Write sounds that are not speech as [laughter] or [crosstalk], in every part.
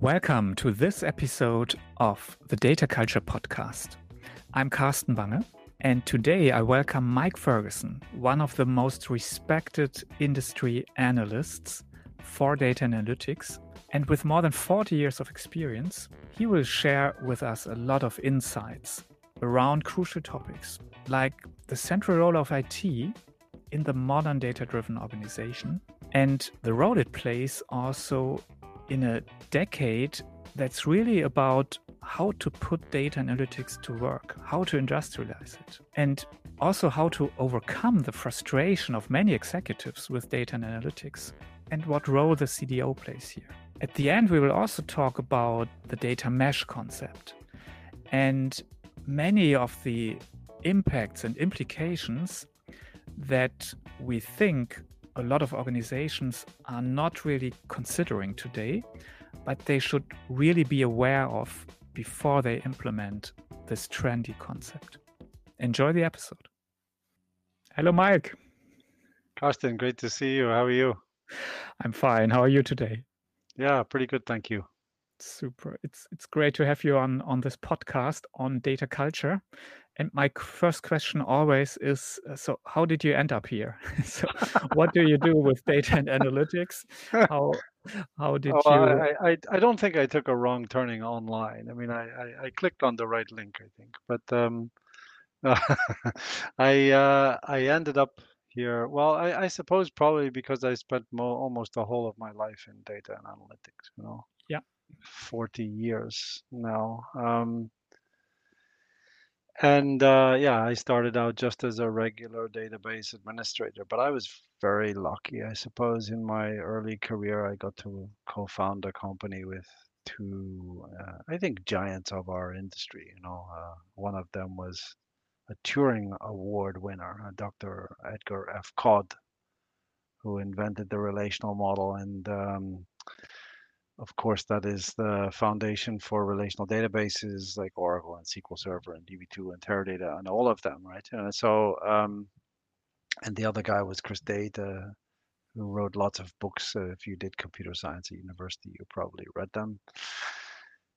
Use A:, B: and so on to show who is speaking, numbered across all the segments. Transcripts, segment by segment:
A: Welcome to this episode of the Data Culture Podcast. I'm Carsten Bange, and today I welcome Mike Ferguson, one of the most respected industry analysts for data analytics. And with more than 40 years of experience, he will share with us a lot of insights around crucial topics like the central role of IT in the modern data driven organization and the role it plays also in a decade that's really about how to put data analytics to work, how to industrialize it, and also how to overcome the frustration of many executives with data and analytics, and what role the CDO plays here. At the end, we will also talk about the data mesh concept and many of the impacts and implications that we think a lot of organizations are not really considering today, but they should really be aware of before they implement this trendy concept. Enjoy the episode. Hello, Mike.
B: Carsten, great to see you. How are you?
A: I'm fine. How are you today?
B: Yeah, pretty good. Thank you.
A: Super. It's it's great to have you on on this podcast on data culture. And my first question always is uh, so how did you end up here? [laughs] so what do you do with data and analytics? [laughs] How how did
B: oh,
A: you
B: I, I I don't think I took a wrong turning online. I mean I I, I clicked on the right link, I think. But um [laughs] I uh I ended up here. Well, I, I suppose probably because I spent mo- almost the whole of my life in data and analytics, you know.
A: Yeah.
B: 40 years now. Um and uh, yeah, I started out just as a regular database administrator, but I was very lucky, I suppose. In my early career, I got to co-found a company with two, uh, I think, giants of our industry. You know, uh, one of them was a Turing Award winner, uh, Dr. Edgar F. Codd, who invented the relational model, and um, of course, that is the foundation for relational databases like Oracle and SQL Server and DB2 and Teradata and all of them, right? And so, um, and the other guy was Chris Date, uh, who wrote lots of books. Uh, if you did computer science at university, you probably read them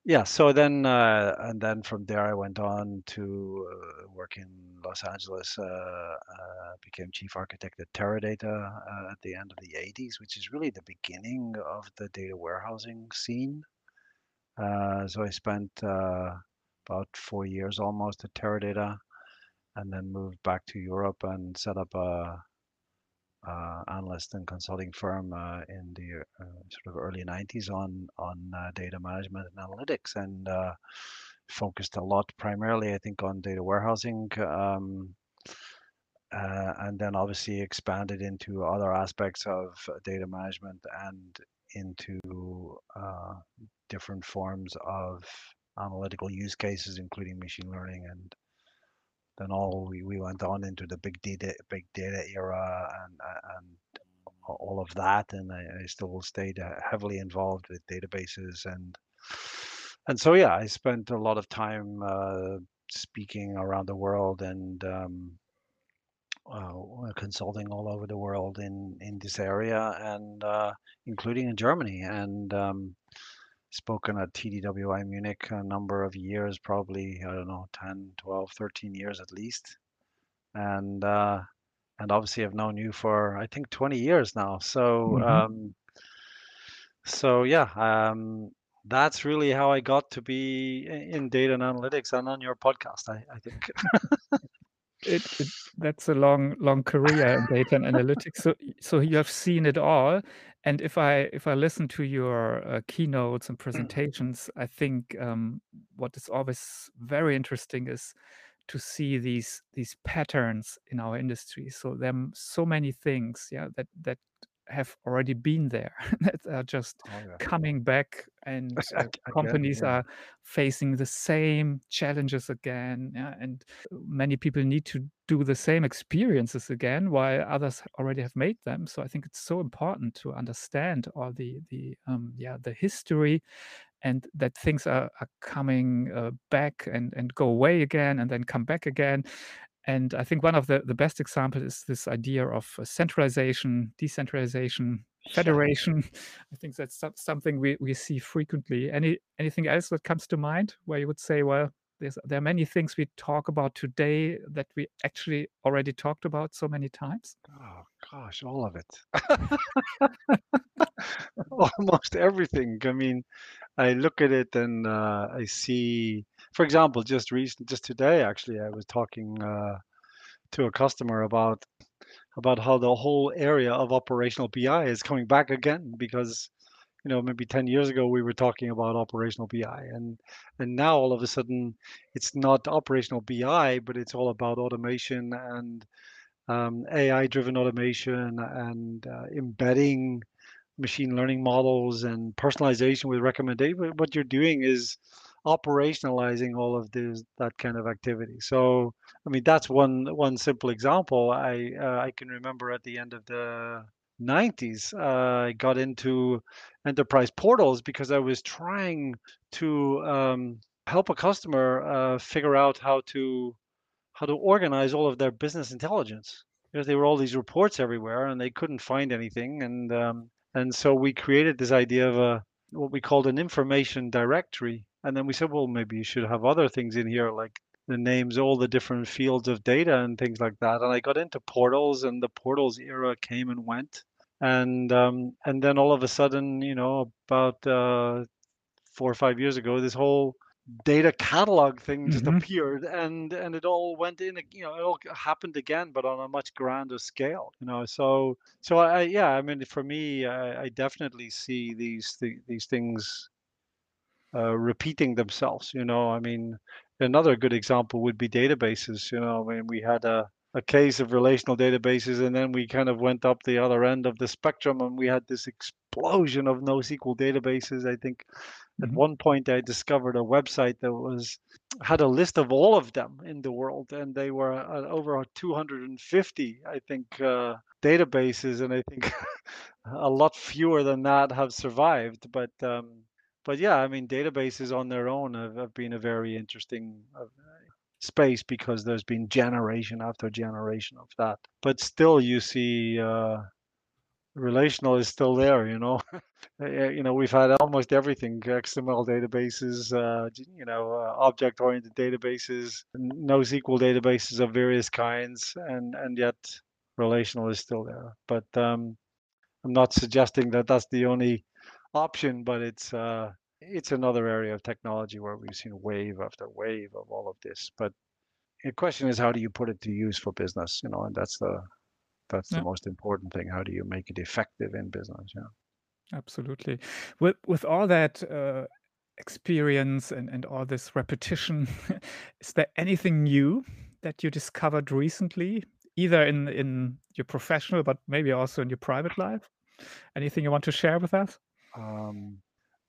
B: yeah so then uh, and then from there i went on to uh, work in los angeles uh, uh became chief architect at teradata uh, at the end of the 80s which is really the beginning of the data warehousing scene. Uh, so i spent about four years almost at teradata and then moved back to europe and set up a analyst and consulting firm uh, in the uh, sort of early 90s on on uh, data management and analytics and uh, focused a lot primarily I think on data warehousing um, uh, and then obviously expanded into other aspects of data management and into different forms of analytical use cases including machine learning and then all we, we went on into the big data big data era and and all of that and I, I still stayed uh, heavily involved with databases and and so yeah I spent a lot of time uh, speaking around the world and um, uh, consulting all over the world in in this area and uh, including in Germany and um, spoken at TDWI Munich a number of years, probably, I don't know, 10, 12, 13 years at least. And, uh, and obviously I've known you for, I think 20 years now. So, mm-hmm. um, so yeah, um, that's really how I got to be in data and analytics and on your podcast, I, I think.
A: it, it, that's a long long career in data and analytics so so you have seen it all and if i if i listen to your uh, keynotes and presentations i think um, what is always very interesting is to see these these patterns in our industry. So there are so many things yeah that that have already been there [laughs] that are just oh, yeah. coming back and uh, companies yeah. are facing the same challenges again yeah? and many people need to do the same experiences again while others already have made them so i think it's so important to understand all the the um, yeah the history and that things are, are coming uh, back and, and go away again and then come back again and I think one of the, the best examples is this idea of centralization, decentralization, federation. [laughs] I think that's something we, we see frequently. Any anything else that comes to mind where you would say, well, there's, there are many things we talk about today that we actually already talked about so many times?
B: Oh gosh, all of it. [laughs] Almost everything. I mean, I look at it and uh, I see, for example, just recent, just today actually, I was talking uh, to a customer about about how the whole area of operational BI is coming back again because you know maybe 10 years ago we were talking about operational bi and and now all of a sudden it's not operational bi but it's all about automation and um, ai driven automation and uh, embedding machine learning models and personalization with recommendation what you're doing is operationalizing all of this that kind of activity. So i mean that's one one simple example. I uh, i can remember at the end of the 90s, uh, I got into enterprise portals because I was trying to um, help a customer uh, figure out how to how to organize all of their business intelligence. Because there were all these reports everywhere and they couldn't find anything and um, and so we created this idea of a what we called an information directory. And then we said well maybe you should have other things in here like the names all the different fields of data and things like that. And i got into portals and the portals era came and went. And um, and then all of a sudden, you know, about uh, four or five years ago, this whole data catalog thing just mm-hmm. appeared, and and it all went in. You know, it all happened again, but on a much grander scale. You know, so so I yeah, I mean, for me, I, I definitely see these th- these things uh, repeating themselves. You know, I mean, another good example would be databases. You know, I mean, we had a a case of relational databases, and then we kind of went up the other end of the spectrum, and we had this explosion of NoSQL databases. I think mm-hmm. at one point I discovered a website that was had a list of all of them in the world, and they were uh, over 250, I think, uh, databases, and I think [laughs] a lot fewer than that have survived. But um, but yeah, I mean, databases on their own have, have been a very interesting uh, space because there's been generation after generation of that. But still, you see, uh, relational is still there. You know, [laughs] you know, we've had almost everything: XML databases, uh, you know, uh, object-oriented databases, NoSQL databases of various kinds, and and yet relational is still there. But um, I'm not suggesting that that's the only option, but it's uh, it's another area of technology where we've seen wave after wave of all of this. But the question is, how do you put it to use for business? You know, and that's the that's yeah. the most important thing. How do you make it effective in business? Yeah,
A: absolutely. With with all that. Uh, experience and, and all this repetition [laughs] is there anything new that you discovered recently either in in your professional but maybe also in your private life anything you want to share with us um,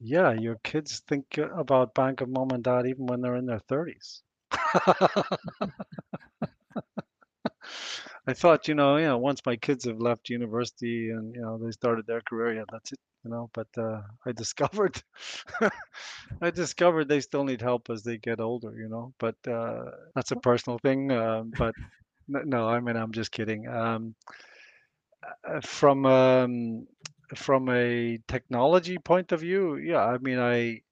B: yeah, your kids think about Bank of Mom and Dad even when they're in their 30s. I thought, you know, yeah, once my kids have left university and you know they started their career, yeah, that's it, you know. But uh, I discovered, [laughs] I discovered they still need help as they get older, you know. But uh, that's a personal thing. Uh, but no, I mean, I'm just kidding. Um, uh, from um, from a technology point of view, yeah, I mean, I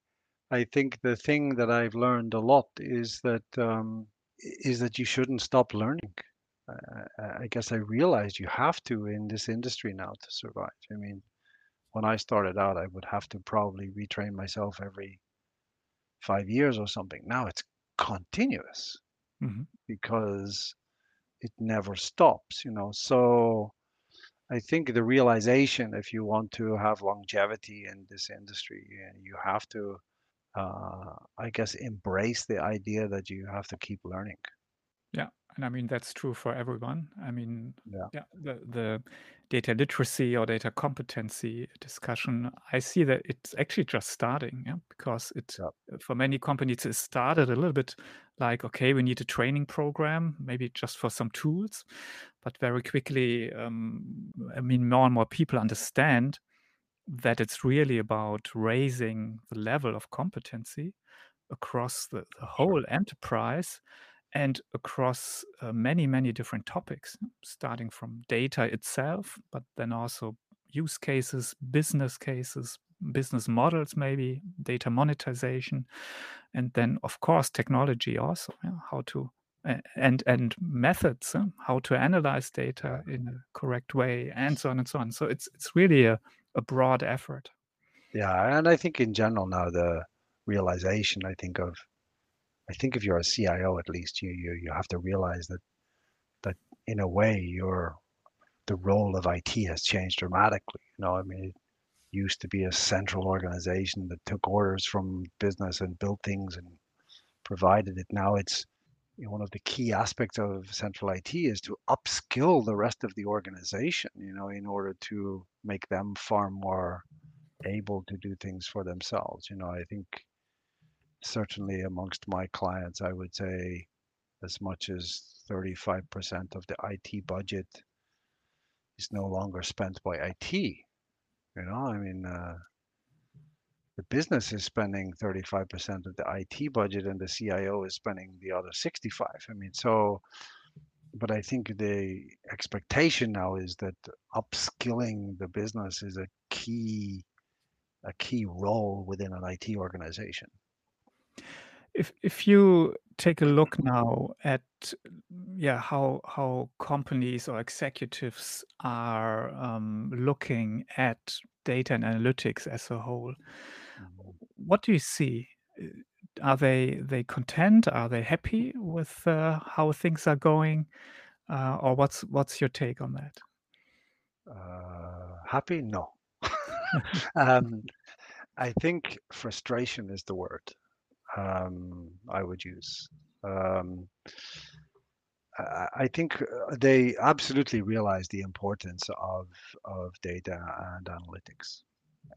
B: I think the thing that I've learned a lot is that um, is that you shouldn't stop learning. Uh, I guess I realized you have to in this industry now to survive. I mean, when I started out, I would have to probably retrain myself every five years or something. Now it's continuous mm-hmm. because it never stops, you know. So I think the realization, if you want to have longevity in this industry, you have to, uh, I guess, embrace the idea that you have to keep learning.
A: Yeah, and I mean that's true for everyone. I mean, yeah, yeah the the data literacy or data competency discussion, I see that it's actually just starting, yeah, because it yeah. for many companies it started a little bit like okay, we need a training program, maybe just for some tools, but very quickly, um, I mean, more and more people understand that it's really about raising the level of competency across the, the whole enterprise and across uh, many many different topics starting from data itself but then also use cases, business cases, business models, maybe data monetization, and then of course technology also, yeah, how to and and methods, huh, how to analyze data in a correct way, and so on and so on. So it's it's really a, a broad effort.
B: Yeah, and I think in general now the realization I think of I think if you're a CIO at least you you, you have to realize that that in a way your the role of IT has changed dramatically. You know, I mean it used to be a central organization that took orders from business and built things and provided it. Now it's one of the key aspects of central IT is to upskill the rest of the organization, you know, in order to make them far more able to do things for themselves. You know, I think certainly amongst my clients, I would say as much as 35% of the IT budget is no longer spent by IT. You know, I mean, uh, the business is spending 35% of the IT budget and the CIO is spending the other 65. I mean, so, but I think the expectation now is that upskilling the business is a key, a key role within an IT organization.
A: If if you take a look now at yeah how how companies or executives are um, looking at data and analytics as a whole. What do you see? Uh, Are they they content? Are they happy with uh, how things are going? Uh, or what's what's your take on that?
B: Uh, happy? No. [laughs] um, I think frustration is the word um, I would use. Um, I think uh, they absolutely realize the importance of of data and analytics,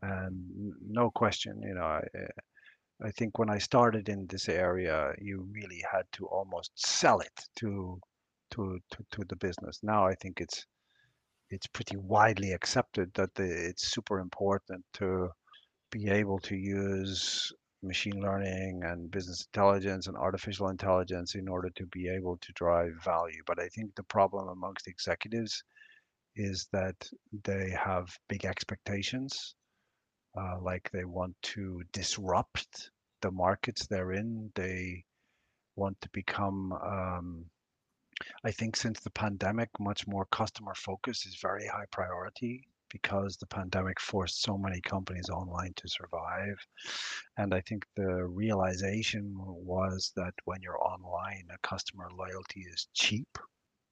B: and no question, you know, I, I think when I started in this area, you really had to almost sell it to to to, to the business. Now I think it's it's pretty widely accepted that the, it's super important to be able to use machine learning and business intelligence and artificial intelligence in order to be able to drive value. But I think the problem amongst executives is that they have big expectations, uh, like they want to disrupt the markets they're in. They want to become, um, I think, since the pandemic, much more customer focus is very high priority because the pandemic forced so many companies online to survive. And I think the realization was that when you're online, a customer loyalty is cheap.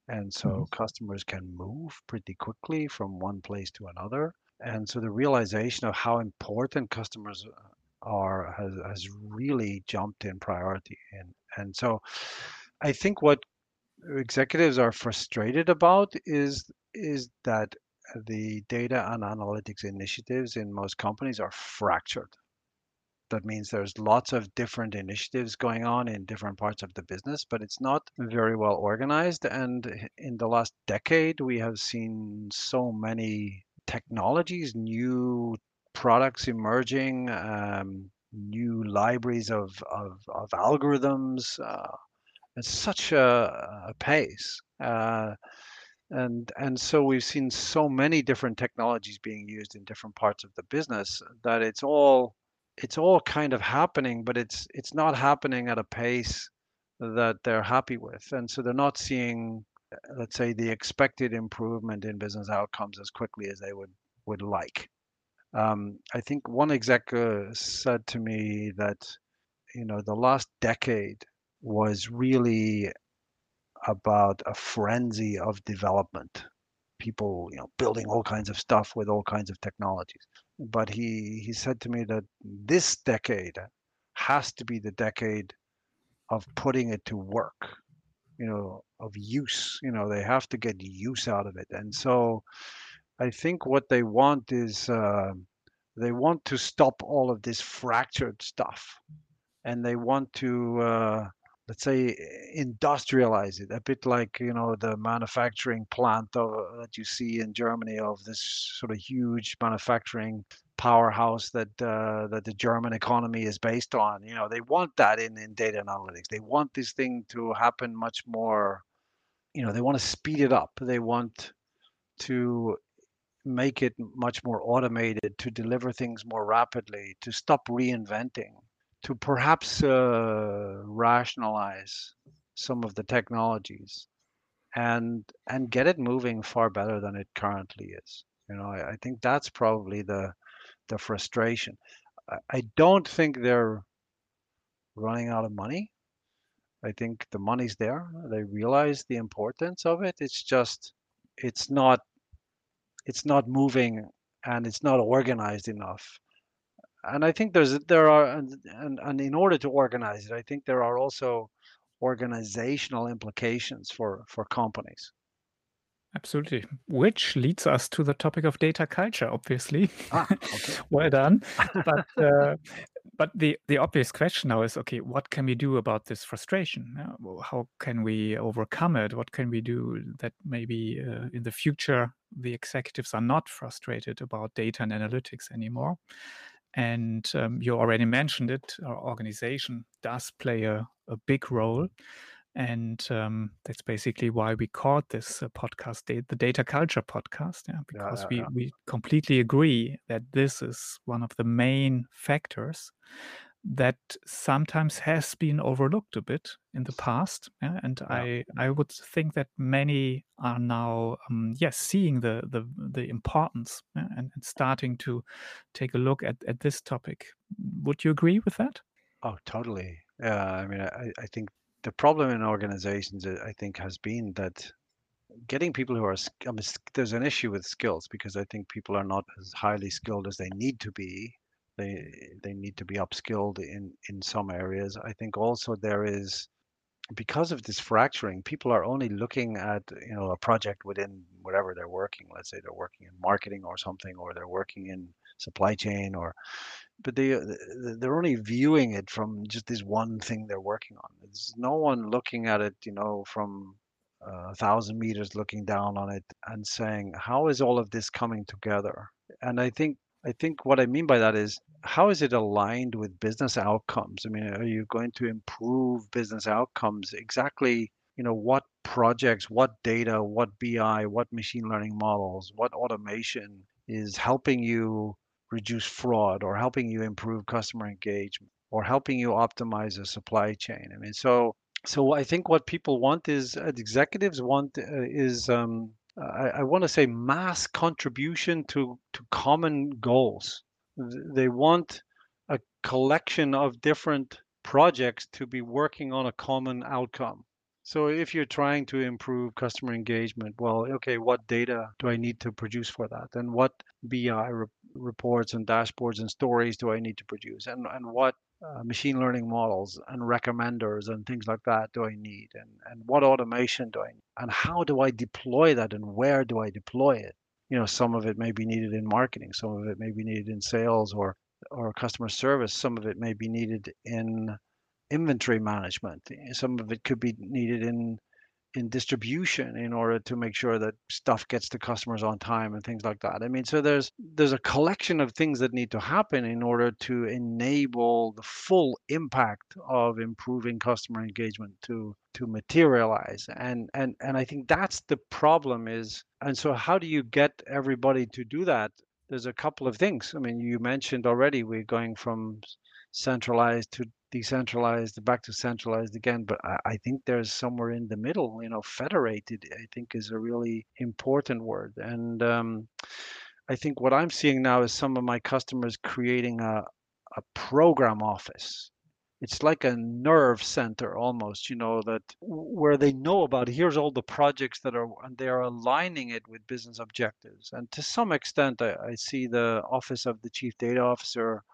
B: And so customers can move pretty quickly from one place to another. And so the realization of how important customers uh, are has, has really jumped in priority. And, and so I think what executives are frustrated about is is that the data and analytics initiatives in most companies are fractured. That means there's lots of different initiatives going on in different parts of the business, but it's not very well organized. And in the last decade, we have seen so many technologies, new products emerging, um, new libraries of, of, of algorithms. Uh, at such a, a pace. Uh, and and so we've seen so many different technologies being used in different parts of the business that it's all it's all kind of happening, but it's it's not happening at a pace that they're happy with, and so they're not seeing, let's say, the expected improvement in business outcomes as quickly as they would would like. Um, I think one exec uh, said to me that you know the last decade was really about a frenzy of development. People, you know, building all kinds of stuff with all kinds of technologies. But he he said to me that this decade has to be the decade of putting it to work, you know, of use. You know, they have to get use out of it. And so I think what they want is uh, they want to stop all of this fractured stuff, and they want to uh, let's say industrialize it a bit like you know the manufacturing plant of, that you see in Germany of this sort of huge manufacturing powerhouse that uh, that the German economy is based on you know they want that in in data analytics they want this thing to happen much more you know they want to speed it up they want to make it much more automated, to deliver things more rapidly, to stop reinventing, to perhaps uh, rationalize some of the technologies and and get it moving far better than it currently is. You know, I, I think that's probably the the frustration. I, don't think they're running out of money. I think the money's there. They realize the importance of it. It's just it's not it's not moving and it's not organized enough. And I think there's there are and, and, and in order to organize it, I think there are also organizational implications for for companies.
A: Absolutely. Which leads us to the topic of data culture, obviously.
B: Ah, okay. [laughs]
A: well done. But uh, but the the obvious question now is, okay, what can we do about this frustration? Uh, how can we overcome it? What can we do that maybe uh, in the future the executives are not frustrated about data and analytics anymore? And um, you already mentioned it. Our organization does play a, a big role. And um, that's basically why we called this uh, podcast the Data Culture Podcast, yeah, because
B: yeah,
A: we,
B: yeah.
A: we completely agree that this is one of the main factors that sometimes has been overlooked a bit in the past. Yeah? And. I, I would think that many are now, um, yes, seeing the, the, the importance and, and starting to take a look at, at this topic. Would you agree with that?
B: Oh, totally. Yeah, I mean, I, I think the problem in organizations, I think, has been that getting people who are, I mean, there's an issue with skills because I think people are not as highly skilled as they need to be. They they need to be upskilled in in some areas. I think also there is because of this fracturing, people are only looking at you know a project within whatever they're working. Let's say they're working in marketing or something, or they're working in supply chain, or but they uh, th- they're only viewing it from just this one thing they're working on. There's no one looking at it, you know, from uh, a thousand meters looking down on it and saying, how is all of this coming together? And I think I think what I mean by that is how is it aligned with business outcomes? I mean, are you going to improve business outcomes? Exactly, you know, what projects, what data, what BI, what machine learning models, what automation is helping you reduce fraud or helping you improve customer engagement or helping you optimize a supply chain. I mean, so so I think what people want is uh, executives want uh, is um, I, I want to say mass contribution to to common goals. They want a collection of different projects to be working on a common outcome. So if you're trying to improve customer engagement, well, okay, what data do I need to produce for that? And what BI reports and dashboards and stories do I need to produce? And and what uh, machine learning models and recommenders and things like that do I need? And and what automation do I need? And how do I deploy that? And where do I deploy it? You know, some of it may be needed in marketing, some of it may be needed in sales or or customer service, some of it may be needed in inventory management. Some of it could be needed in in distribution in order to make sure that stuff gets to customers on time and things like that. I mean, so there's there's a collection of things that need to happen in order to enable the full impact of improving customer engagement to to materialize. And and and I think that's the problem is and so how do you get everybody to do that? There's a couple of things. I mean, you mentioned already we're going from centralized to decentralized back to centralized again but I, I think there's somewhere in the middle you know federated i think is a really important word. And um, i think what i'm seeing now is some of my customers creating a, a program office. It's like a nerve center almost you know that where they know about here's all the projects that are and they are aligning it with business objectives. And to some extent i, I see the office of the chief data officer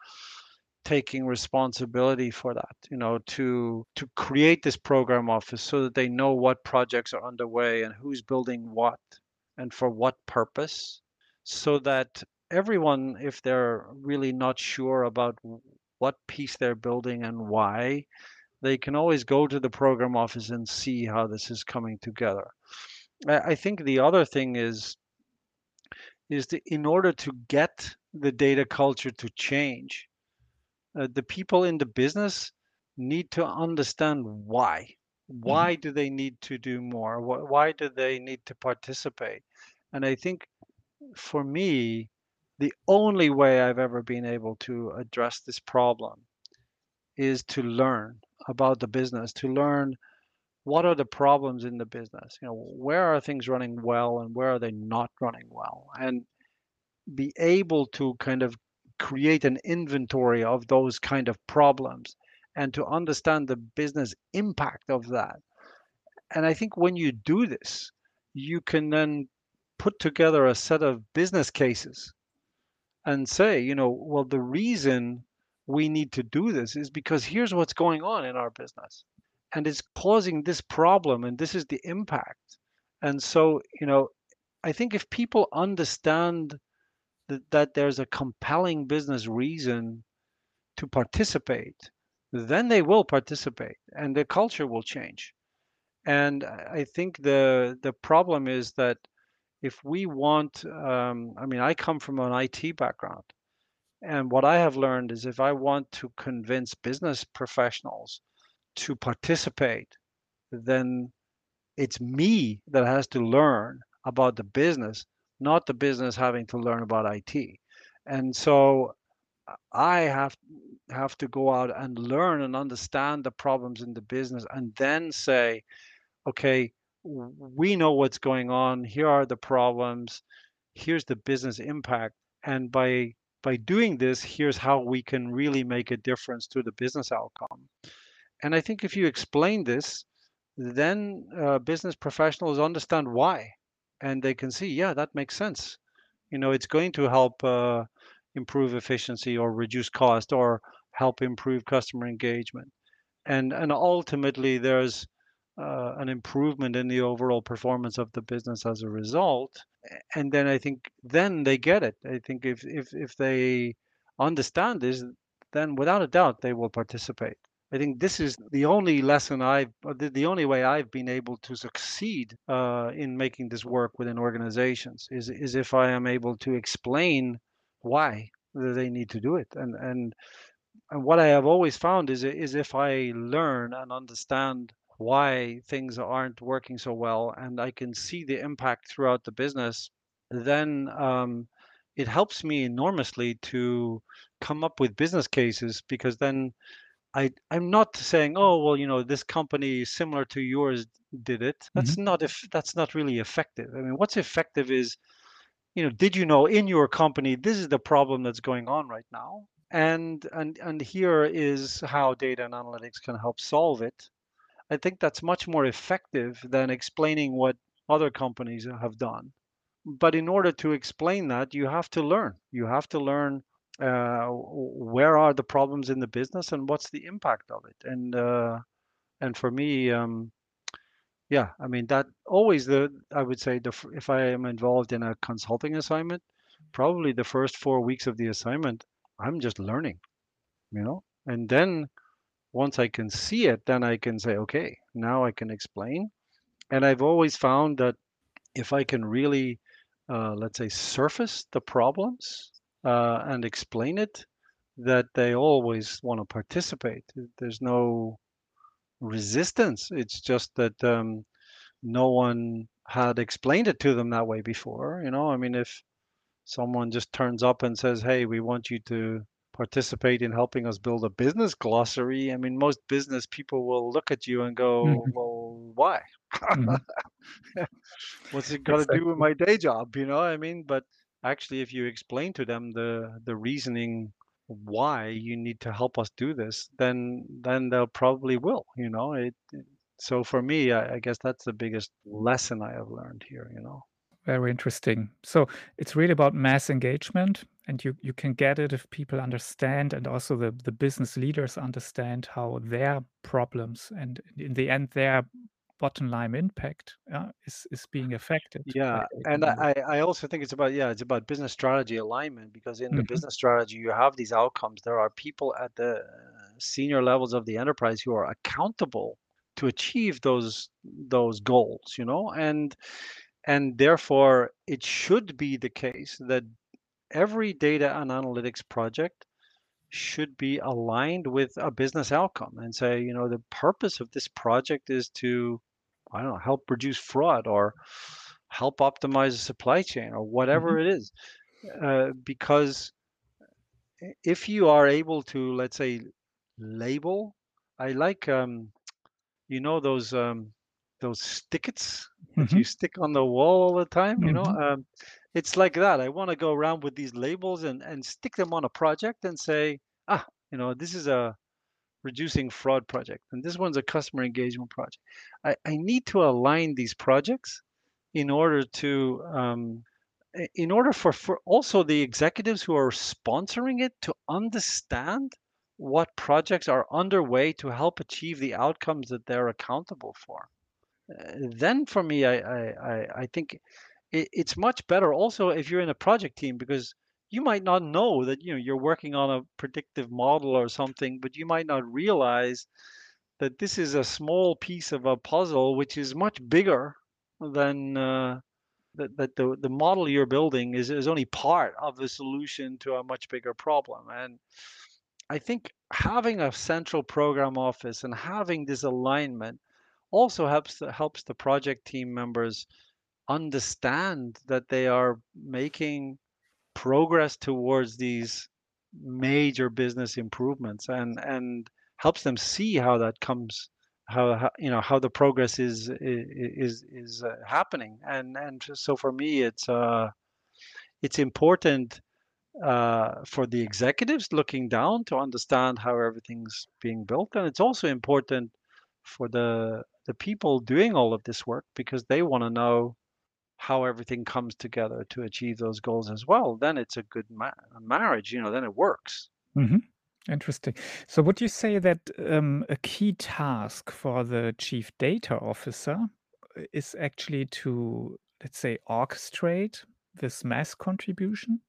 B: taking responsibility for that you know to to create this program office so that they know what projects are underway and who's building what and for what purpose. So that everyone if they're really not sure about what piece they're building and why they can always go to the program office and see how this is coming together. I, think the other thing is is that in order to get the data culture to change uh, the people in the business need to understand why.
A: Mhm.
B: Why do they need to do more? Wh- Why do they need to participate? And I think for me, the only way I've ever been able to address this problem is to learn about the business, to learn what are the problems in the business, you know, where are things running well and where are they not running well, and be able to kind of create an inventory of those kind of problems and to understand the business impact of that. And I think when you do this, you can then put together a set of business cases and say, you know, well, the reason we need to do this is because here's what's going on in our business and it's causing this problem and this is the impact. And so, you know, I think if people understand that, that there's a compelling business reason to participate, then they will participate and the culture will change. And I think the the problem is that if we want, um, I mean, I come from an IT background, and what I have learned is if I want to convince business professionals to participate, then it's me that has to learn about the business, not the business having to learn about IT. And so I have have to go out and learn and understand the problems in the business and then say, okay, we know what's going on. Here are the problems. Here's the business impact. And by by doing this, here's how we can really make a difference to the business outcome. And I think if you explain this, then uh, business professionals understand why, and they can see, yeah, that makes sense. You know, it's going to help uh, improve efficiency or reduce cost or help improve customer engagement. And and ultimately, there's uh, an improvement in the overall performance of the business as a result. And then I think then they get it. I think if if if they understand this, then without a doubt they will participate. I think this is the only lesson I've, the, the only way I've been able to succeed uh, in making this work within organizations is is if I am able to explain why they need to do it. And and and what I have always found is is if I learn and understand why things aren't working so well and I can see the impact throughout the business, then um, it helps me enormously to come up with business cases because then I I'm not saying, oh well, you know, this company similar to yours did it. That's mm-hmm. not if that's not really effective. I mean, what's effective is, you know, did you know in your company this is the problem that's going on right now, and and and here is how data and analytics can help solve it. I think that's much more effective than explaining what other companies have done. But in order to explain that, you have to learn. You have to learn uh, where are the problems in the business and what's the impact of it? And uh, and for me um, yeah i mean that always the i would say the if i am involved in a consulting assignment probably the first four weeks of the assignment i'm just learning you know? And then once i can see it then i can say okay now i can explain. And i've always found that if i can really uh, let's say surface the problems uh, and explain it, that they always want to participate. There's no resistance. It's just that um, no one had explained it to them that way before. You know, I mean, if someone just turns up and says, "Hey, we want you to participate in helping us build a business glossary," I mean, most business people will look at you and go, mm-hmm. "Well, why? Mm-hmm. [laughs] What's it got to exactly. do with my day job?" You know, I mean, but actually if you explain to them the the reasoning why you need to help us do this then then they'll probably will you know it, so for me I, I, guess that's the biggest lesson i have learned here you know.
A: Very interesting. So it's really about mass engagement and you you can get it if people understand and also the the business leaders understand how their problems and in the end their bottom line impact uh, is is being affected.
B: Yeah, and I I also think it's about yeah it's about business strategy alignment because in mm-hmm. the business strategy you have these outcomes. There are people at the senior levels of the enterprise who are accountable to achieve those those goals. You know, and and therefore it should be the case that every data and analytics project should be aligned with a business outcome and say, you know, the purpose of this project is to I don't know, help reduce fraud or help optimize the supply chain or whatever
A: Mhm.
B: it is. Uh, because if you are able to, let's say, label, I like, um, you know, those um, those stickets that you stick on the wall all the time. You know,
A: Mhm.
B: um, it's like that. I want to go around with these labels and and stick them on a project and say, ah, you know, this is a reducing fraud project, and this one's a customer engagement project. I, I need to align these projects in order to um, in order for, for also the executives who are sponsoring it to understand what projects are underway to help achieve the outcomes that they're accountable for. Uh, then for me, I, I, I, think it, it's much better also if you're in a project team because you might not know that you know you're working on a predictive model or something, but you might not realize that this is a small piece of a puzzle which is much bigger than uh, that, that the, the model you're building is, is only part of the solution to a much bigger problem. And I think having a central program office and having this alignment also helps the, helps the project team members understand that they are making progress towards these major business improvements and and helps them see how that comes how, how you know how the progress is is is uh, happening. And and so for me it's uh it's important uh, for the executives looking down to understand how everything's being built. And it's also important for the the people doing all of this work because they want to know how everything comes together to achieve those goals as well, then it's a good ma- marriage. You know, then it works.
A: Mhm. Interesting. So would you say that um, a key task for the chief data officer uh, is actually to, let's say, orchestrate this mass contribution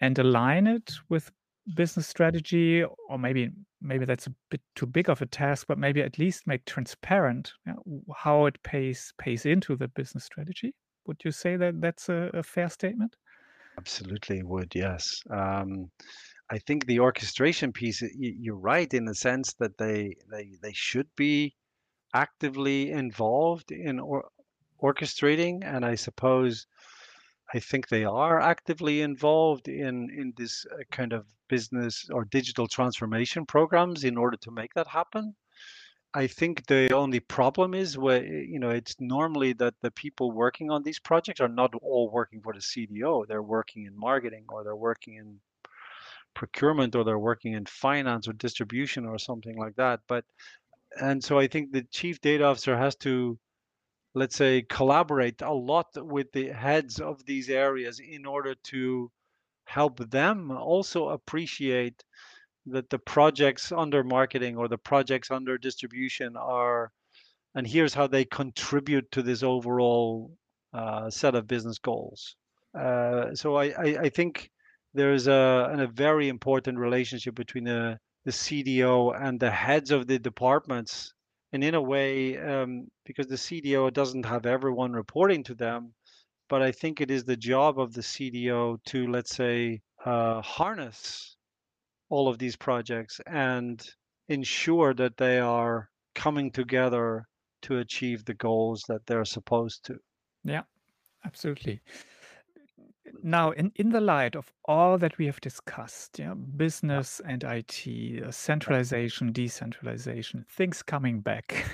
A: and align it with business strategy, or maybe maybe that's a bit too big of a task, but maybe at least make transparent yeah, w- how it pays pays into the business strategy? Would you say that that's a, a fair statement?
B: Absolutely would, yes. Um, I think the orchestration piece, you're right in the sense that they they they should be actively involved in or, orchestrating, and I suppose I think they are actively involved in in this uh, kind of business or digital transformation programs in order to make that happen. I think the only problem is where, eh, you know, it's normally that the people working on these projects are not all working for the CDO. They're working in marketing or they're working in procurement or they're working in finance or distribution or something like that. But and so I think the chief data officer has to, let's say, collaborate a lot with the heads of these areas in order to help them also appreciate that the projects under marketing or the projects under distribution are and here's how they contribute to this overall uh, set of business goals. Uh, so I, I, I think there's a, a very important relationship between the, the CDO and the heads of the departments. And in a way, um, because the CDO doesn't have everyone reporting to them, but I think it is the job of the CDO to, let's say, uh, harness all of these projects and ensure that they are coming together to achieve the goals that they're supposed to.
A: Yeah, absolutely. Now, in, in the light of all that we have discussed, yeah, business and IT, uh, centralization, decentralization, things coming back,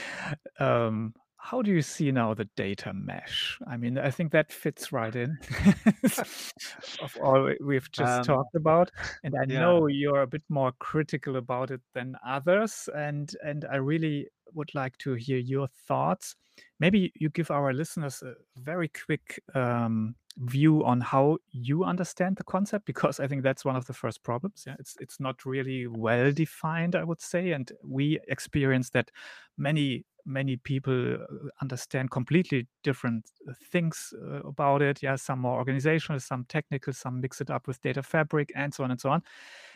A: [laughs] um, how do you see now the data mesh? I mean, I think that fits right in [laughs] [laughs] of all we- we've just
B: Um,
A: talked about. And I
B: yeah.
A: know you're a bit more critical about it than others, and and I really would like to hear your thoughts. Maybe you give our listeners a very quick um, view on how you understand the concept because I think that's one of the first problems. Yeah, it's it's not really well defined, I would say, and we experience that many many people uh, understand completely different uh, things uh, about it. Yeah, some more organizational, some technical, some mix it up with data fabric, and so on and so on.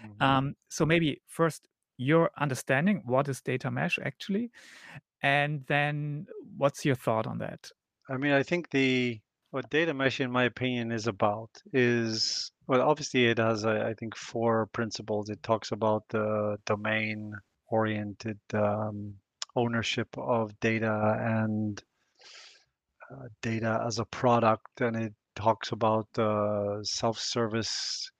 B: Mhm.
A: Um, so maybe first your understanding what is data mesh actually, and then what's your thought on that?
B: I mean, I think the what data mesh, in my opinion, is about is well, obviously it has, I I think, four principles. It talks about the domain-oriented um, ownership of data and uh, data as a product, and it talks about uh, self-service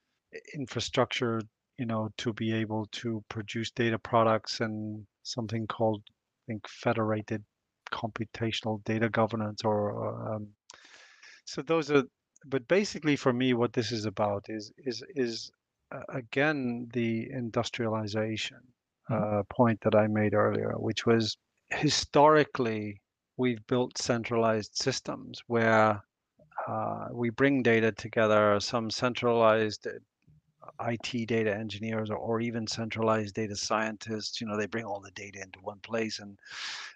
B: infrastructure, you know, to be able to produce data products and something called, I think, federated computational data governance or um, so those are but basically for me what this is about is is is uh, again the industrialization. Uh, point that I made earlier, which was historically we've built centralized systems where uh, we bring data together, some centralized uh, IT data engineers or, or, even centralized data scientists, you know, they bring all the data into one place and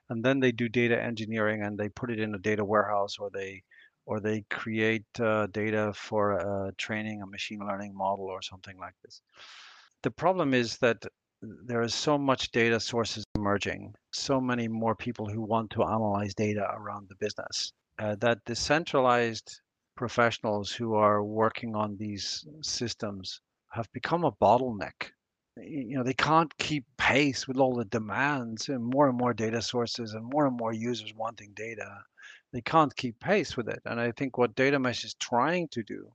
B: and then they do data engineering and they put it in a data warehouse or they or they create uh, data for uh, training a machine learning model or something like this. The problem is that there is so much data sources emerging, so many more people who want to analyze data around the business, uh, that the centralized professionals who are working on these systems have become a bottleneck. You know, they can't keep pace with all the demands and more and more data sources and more and more users wanting data they can't keep pace with it. And I think what data mesh is trying to do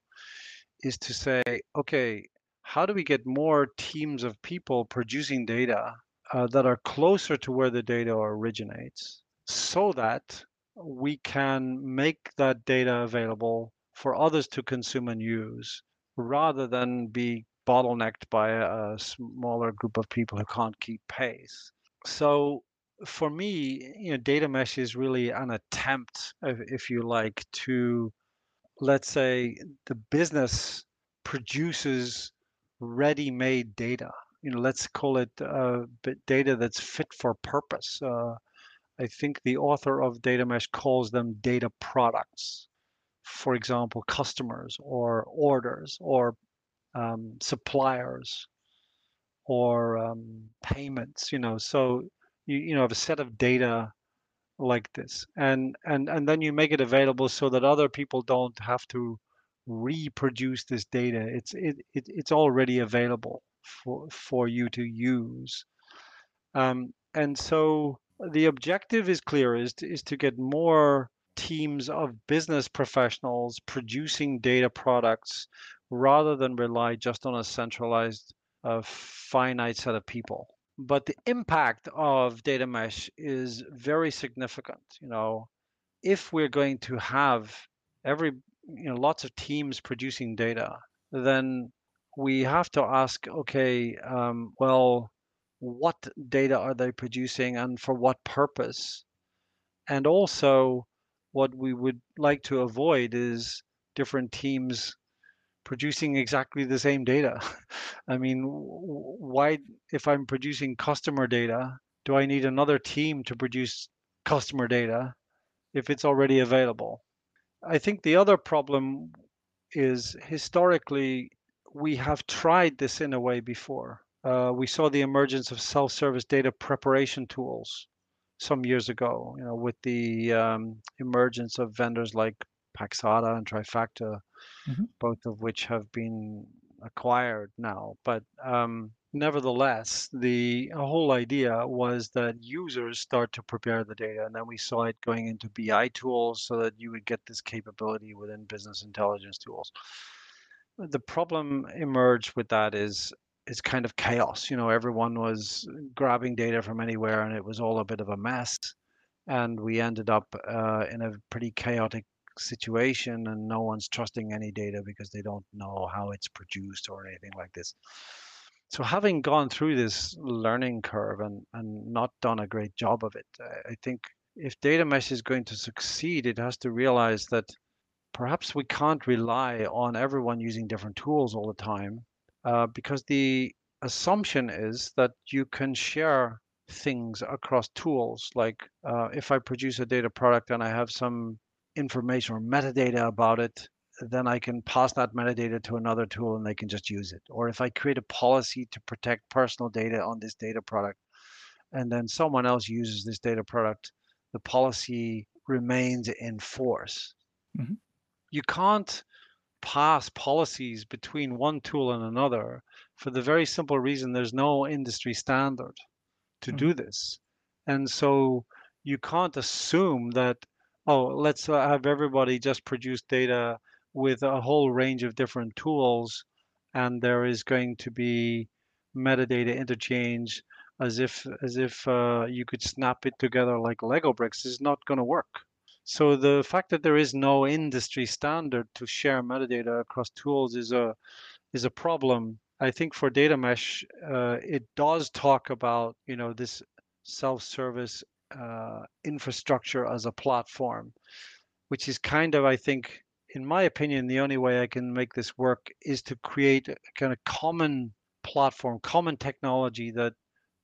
B: is to say, okay, how do we get more teams of people producing data uh, that are closer to where the data originates so that we can make that data available for others to consume and use rather than be bottlenecked by a smaller group of people who can't keep pace. So for me, you know, data mesh is really an attempt, if, if you like, to let's say the business produces ready-made data. You know, let's call it uh, data that's fit for purpose. Uh, I think the author of Data Mesh calls them data products. For example, customers or orders or um, suppliers or um, payments. You know, so you, you know have a set of data like this and and and then you make it available so that other people don't have to reproduce this data it's it, it it's already available for for you to use. Um, and so the objective is clear is to, is to get more teams of business professionals producing data products rather than rely just on a centralized uh, finite set of people. But the impact of data mesh is very significant you know. If we're going to have every you know lots of teams producing data then we have to ask okay um, well what data are they producing and for what purpose and also what we would like to avoid is different teams producing exactly the same data. [laughs] I mean, why, if I'm producing customer data, do I need another team to produce customer data if it's already available? I think the other problem is historically we have tried this in a way before. Uh, we saw the emergence of self-service data preparation tools some years ago, you know, with the um, emergence of vendors like Paxata and Trifacta mm-hmm. both of which have been acquired now. But um, nevertheless, the whole idea was that users start to prepare the data, and then we saw it going into BI tools so that you would get this capability within business intelligence tools. The problem emerged with that is it's kind of chaos. You know, everyone was grabbing data from anywhere, and it was all a bit of a mess. And we ended up uh, in a pretty chaotic situation and no one's trusting any data because they don't know how it's produced or anything like this. So having gone through this learning curve and, and not done a great job of it, I think if data mesh is going to succeed, it has to realize that perhaps we can't rely on everyone using different tools all the time uh, because the assumption is that you can share things across tools. Like uh, if I produce a data product and I have some information or metadata about it, then I can pass that metadata to another tool and they can just use it. Or if I create a policy to protect personal data on this data product, and then someone else uses this data product, the policy remains in force. Mm-hmm. You can't pass policies between one tool and another for the very simple reason there's no industry standard to mm-hmm. do this. And so you can't assume that oh, let's uh, have everybody just produce data with a whole range of different tools, and there is going to be metadata interchange as if as if uh, you could snap it together like Lego bricks is not going to work. So the fact that there is no industry standard to share metadata across tools is a is a problem. I think for data mesh, uh, it does talk about you know this self-service uh, infrastructure as a platform, which is kind of I think, in my opinion, the only way I can make this work is to create a kind of common platform, common technology that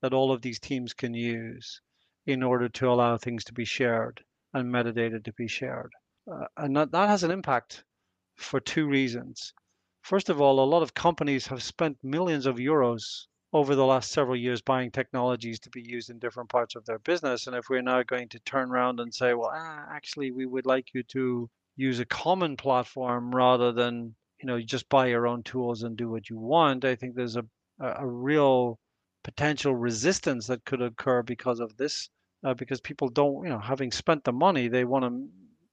B: that all of these teams can use in order to allow things to be shared and metadata to be shared. Uh, and that, that has an impact for two reasons. First of all, a lot of companies have spent millions of euros over the last several years buying technologies to be used in different parts of their business. And if we're now going to turn around and say, well, ah, actually, we would like you to use a common platform rather than you know just buy your own tools and do what you want, I think there's a a real potential resistance that could occur because of this, uh, because people don't, you know, having spent the money, they want to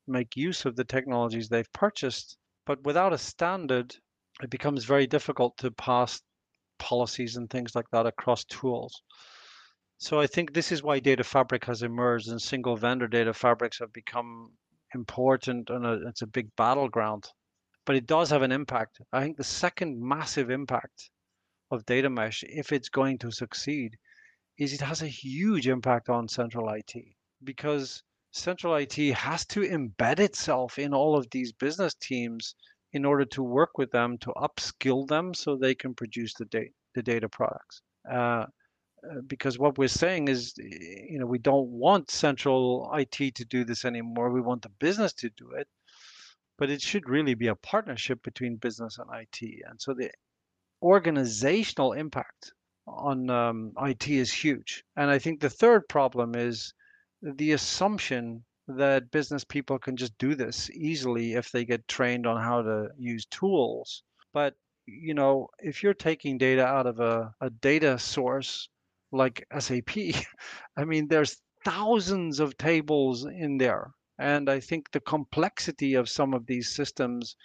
B: make use of the technologies they've purchased. But without a standard, it becomes very difficult to pass policies and things like that across tools. So I think this is why data fabric has emerged and single vendor data fabrics have become important and a, it's a big battleground. But it does have an impact. I think the second massive impact of data mesh, if it's going to succeed, is it has a huge impact on central IT because central IT has to embed itself in all of these business teams in order to work with them to upskill them so they can produce the data the data products. Uh, because what we're saying is, you know, we don't want central IT to do this anymore. We want the business to do it, but it should really be a partnership between business and IT. And so the organizational impact on um, IT is huge. And I think the third problem is the assumption that business people can just do this easily if they get trained on how to use tools. But you know, if you're taking data out of a, a data source like SAP, [laughs] I mean, there's thousands of tables in there. And I think the complexity of some of these systems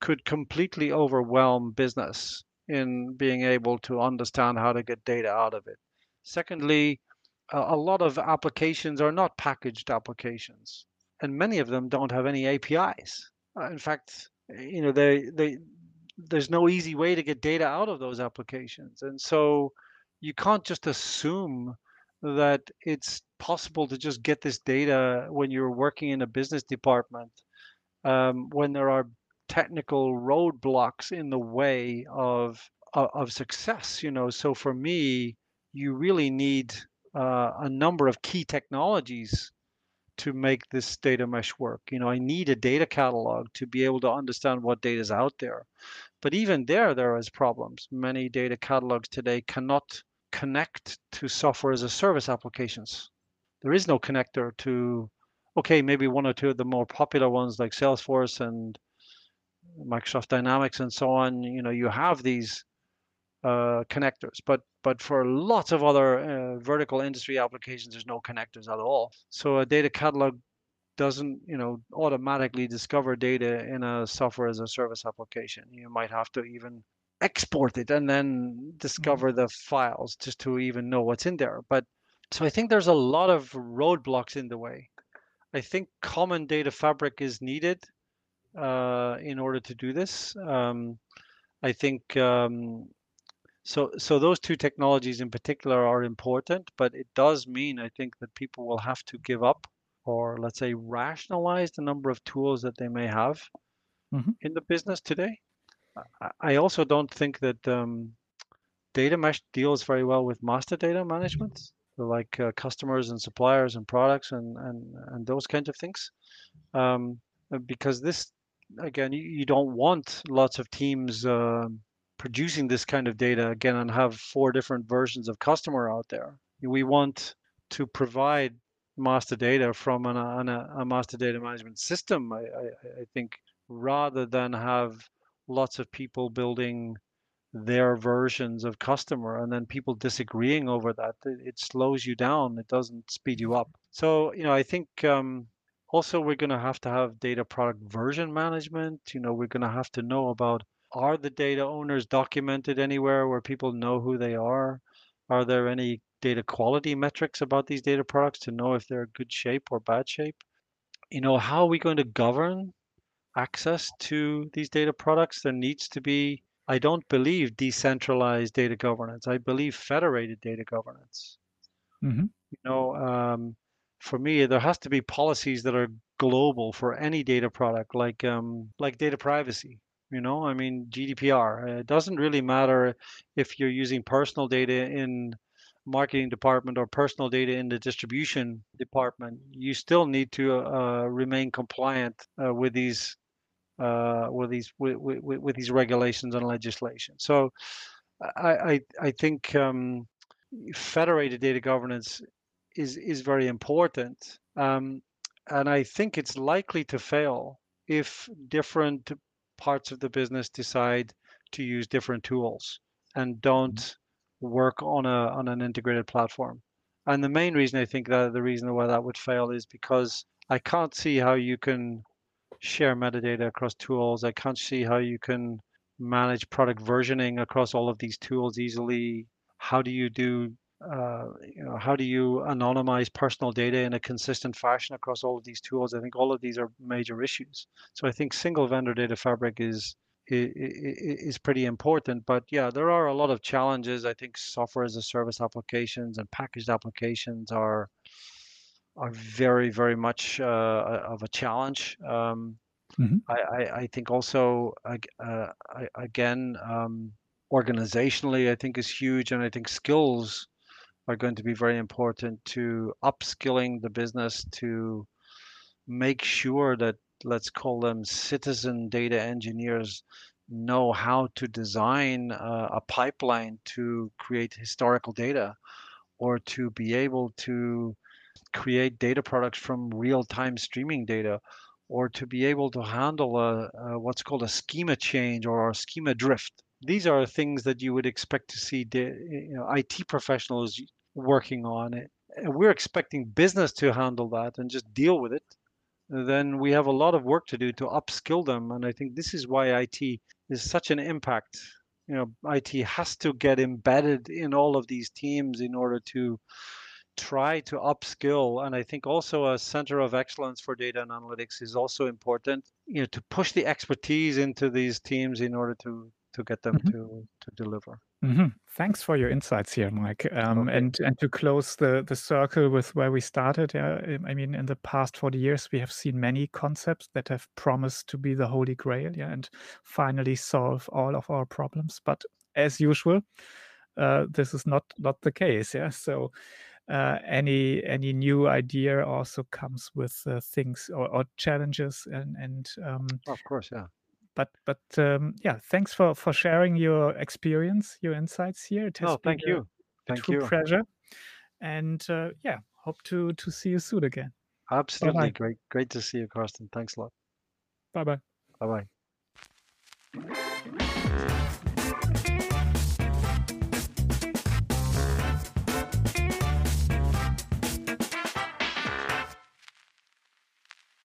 B: could completely overwhelm business in being able to understand how to get data out of it. Secondly, a lot of applications are not packaged applications, and many of them don't have any APIs. Uh, in fact, you know, they they there's no easy way to get data out of those applications, and so you can't just assume that it's possible to just get this data when you're working in a business department um, when there are technical roadblocks in the way of of, success. You know, so for me, you really need uh, a number of key technologies to make this data mesh work. You know, I need a data catalog to be able to understand what data is out there. But even there, there is problems. Many data catalogs today cannot connect to software as a service applications. There is no connector to, okay, maybe one or two of the more popular ones like Salesforce and Microsoft Dynamics and so on, you know, you have these uh, connectors, but but for lots of other uh, vertical industry applications, there's no connectors at all. So a data catalog doesn't, you know, automatically discover data in a software as a service application. You might have to even export it and then mm-hmm. discover the files just to even know what's in there. But so I think there's a lot of roadblocks in the way. I think common data fabric is needed uh, in order to do this. Um, I think um, so. So those two technologies in particular are important, but it does mean I think that people will have to give up or let's say rationalize the number of tools that they may have mm-hmm. in the business today. I also don't think that um, data mesh deals very well with master data management, like uh, customers and suppliers and products and and and those kinds of things, um, because this again, you, you don't want lots of teams uh, producing this kind of data again and have four different versions of customer out there. We want to provide master data from an, an, a master data management system. I, I, I think rather than have lots of people building their versions of customer and then people disagreeing over that it, slows you down it doesn't speed you up so you know i think um, Also, we're going to have to have data product version management. You know, we're going to have to know about are the data owners documented anywhere where people know who they are? Are there any data quality metrics about these data products to know if they're good shape or bad shape? You know, how are we going to govern access to these data products? There needs to be, I don't believe decentralized data governance. I believe federated data governance.
A: Mm-hmm.
B: You know, um, for me, there has to be policies that are global for any data product, like um, like data privacy. You know, I mean GDPR. It doesn't really matter if you're using personal data in marketing department or personal data in the distribution department. You still need to uh, remain compliant uh, with these uh, with these with, with, with, these regulations and legislation. So I I, I think um, federated data governance is is very important, um, and I think it's likely to fail if different parts of the business decide to use different tools and don't mm-hmm. work on a on an integrated platform. And the main reason I think that the reason why that would fail is because I can't see how you can share metadata across tools. I can't see how you can manage product versioning across all of these tools easily. How do you do uh, you know, how do you anonymize personal data in a consistent fashion across all of these tools? I think all of these are major issues. So I think single vendor data fabric is is pretty important. But yeah, there are a lot of challenges. I think software as a service applications and packaged applications are are very very much uh, of a challenge. Um, mm-hmm. I, I, I think also uh, again um, organizationally I think is huge, and I think skills are going to be very important to upskilling the business to make sure that let's call them citizen data engineers know how to design a, a pipeline to create historical data or to be able to create data products from real-time streaming data or to be able to handle a, a, what's called a schema change or a schema drift these are things that you would expect to see you know, IT professionals working on it. And we're expecting business to handle that and just deal with it. Then we have a lot of work to do to upskill them. And I think this is why IT is such an impact. You know, IT has to get embedded in all of these teams in order to try to upskill and i think also a center of excellence for data and analytics is also important you know to push the expertise into these teams in order to to get them mm-hmm. to to deliver.
A: Mm-hmm. Thanks for your insights here, Mike. Um, okay. And and to close the the circle with where we started, yeah, I mean, in the past forty years, we have seen many concepts that have promised to be the holy grail, yeah, and finally solve all of our problems. But as usual, uh, this is not not the case, yeah. So. Uh, any any new idea also comes with uh, things or, or, challenges and and um,
B: of course yeah
A: but but um, yeah, thanks for for sharing your experience, your insights here.
B: It has oh, thank you. Thank
A: true
B: you.
A: pleasure. And uh, yeah, hope to to see you soon again.
B: Absolutely, Bye-bye. great, great to see you, Carsten Thanks a lot.
A: Bye bye.
B: Bye bye.